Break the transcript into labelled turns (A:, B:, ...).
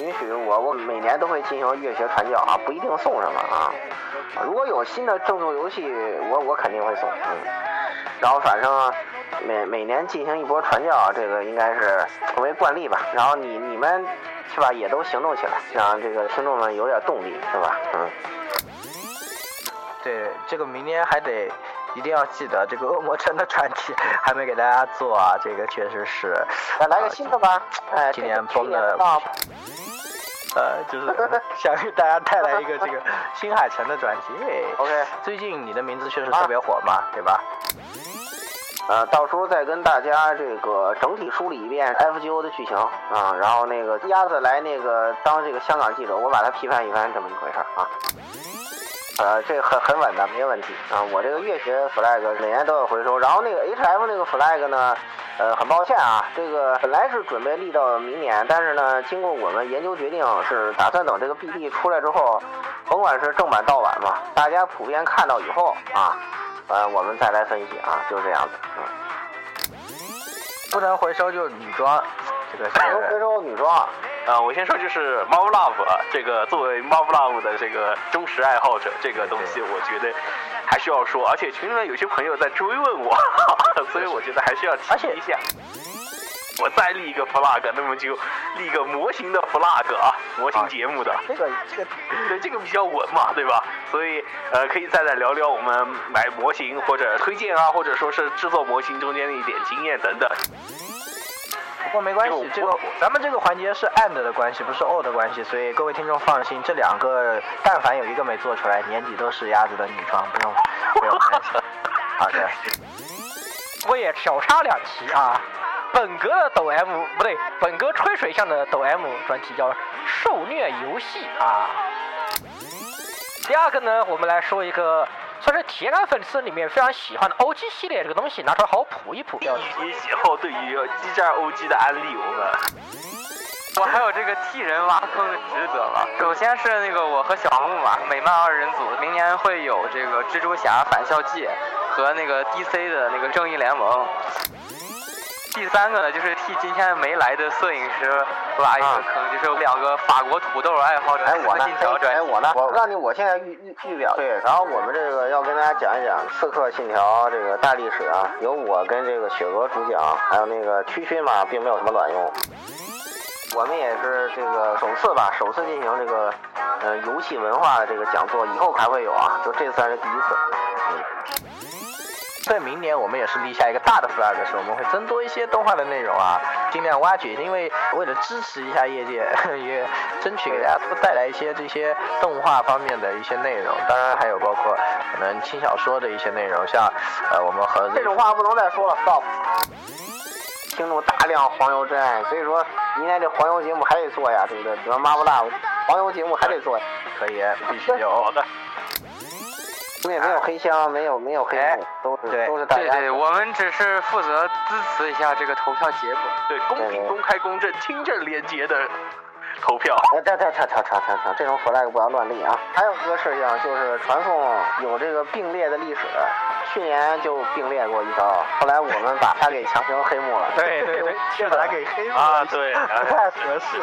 A: 允许我，我每年都会进行乐学传教啊，不一定送什么啊。如果有新的正作游戏，我我肯定会送。嗯，然后反正每每年进行一波传教，这个应该是成为惯例吧。然后你你们是吧，也都行动起来，让这个听众们有点动力，是吧？嗯。
B: 对，这个明年还得一定要记得这个恶魔城的传奇还没给大家做啊，这个确实是。
A: 来来个新的吧，哎，
B: 今年崩的。呃，就是 想给大家带来一个这个新海诚的专辑。
A: OK，
B: 最近你的名字确实特别火嘛，对吧？
A: 呃，到时候再跟大家这个整体梳理一遍 FGO 的剧情啊，然后那个鸭子来那个当这个香港记者，我把他批判一番，这么一回事啊。呃，这很很稳的，没问题啊。我这个月学 flag 每年都要回收，然后那个 HF 那个 flag 呢，呃，很抱歉啊，这个本来是准备立到明年，但是呢，经过我们研究决定，是打算等这个 BD 出来之后，甭管是正版盗版嘛，大家普遍看到以后啊，呃，我们再来分析啊，就是这样子。嗯，
B: 不能回收就是女装，这个
A: 不能回收女装。
C: 啊，我先说就是 Marvel Love 这个作为 Marvel Love 的这个忠实爱好者，这个东西我觉得还需要说，而且群里面有些朋友在追问我，所以我觉得还是要提一下。我再立一个 flag，那么就立一个模型的 flag 啊，模型节目的。
A: 这个 这个
C: 对这个比较稳嘛，对吧？所以呃，可以再来聊聊我们买模型或者推荐啊，或者说是制作模型中间的一点经验等等。
B: 不过没关系，这个咱们这个环节是 and 的关系，不是 or 的关系，所以各位听众放心，这两个但凡有一个没做出来，年底都是鸭子的女装，不用不用担心。好的，
D: 我也小插两题啊，本格的抖 M 不对，本格吹水向的抖 M 专题叫受虐游戏啊。第二个呢，我们来说一个。但是铁杆粉丝里面非常喜欢的 OG 系列这个东西拿出来好好普一普。
C: 一些喜好对于激战 OG 的安利，我们。
E: 我还有这个替人挖坑的职责了。首先是那个我和小木嘛，美漫二人组，明年会有这个蜘蛛侠返校季和那个 DC 的那个正义联盟。第三个呢，就是替今天没来的摄影师挖一个坑，就是有两个法国土豆爱好者。
A: 哎，我呢？哎，我呢？我让你，我现在预预预表。对，然后我们这个要跟大家讲一讲《刺客信条》这个大历史啊，由我跟这个雪娥主讲，还有那个区区嘛，并没有什么卵用。我们也是这个首次吧，首次进行这个呃游戏文化的这个讲座，以后还会有啊，就这次还是第一次。嗯。
B: 在明年，我们也是立下一个大的 flag，是我们会增多一些动画的内容啊，尽量挖掘。因为为了支持一下业界，也争取给大家多带来一些这些动画方面的一些内容。当然，还有包括可能轻小说的一些内容，像呃，我们和
A: 这种话不能再说了，stop。听众大量黄油真爱，所以说明年这黄油节目还得做呀，对不对？比如妈不辣，黄油节目还得做，
B: 可以，必须有的。
A: 因为没有黑箱，没有没有黑幕，都是都是大
E: 家。对对，我们只是负责支持一下这个投票结果，
C: 对公平、公开、公正、清正、廉洁的投票。
A: 哎，停停停停停停停，这种 flag 不要乱立啊！还有一个事情就是传送有这个并列的历史，去年就并列过一招，后来我们把它给强行黑幕了。
B: 对对对，
A: 把它给黑幕了
C: 啊，对，
A: 不太合适。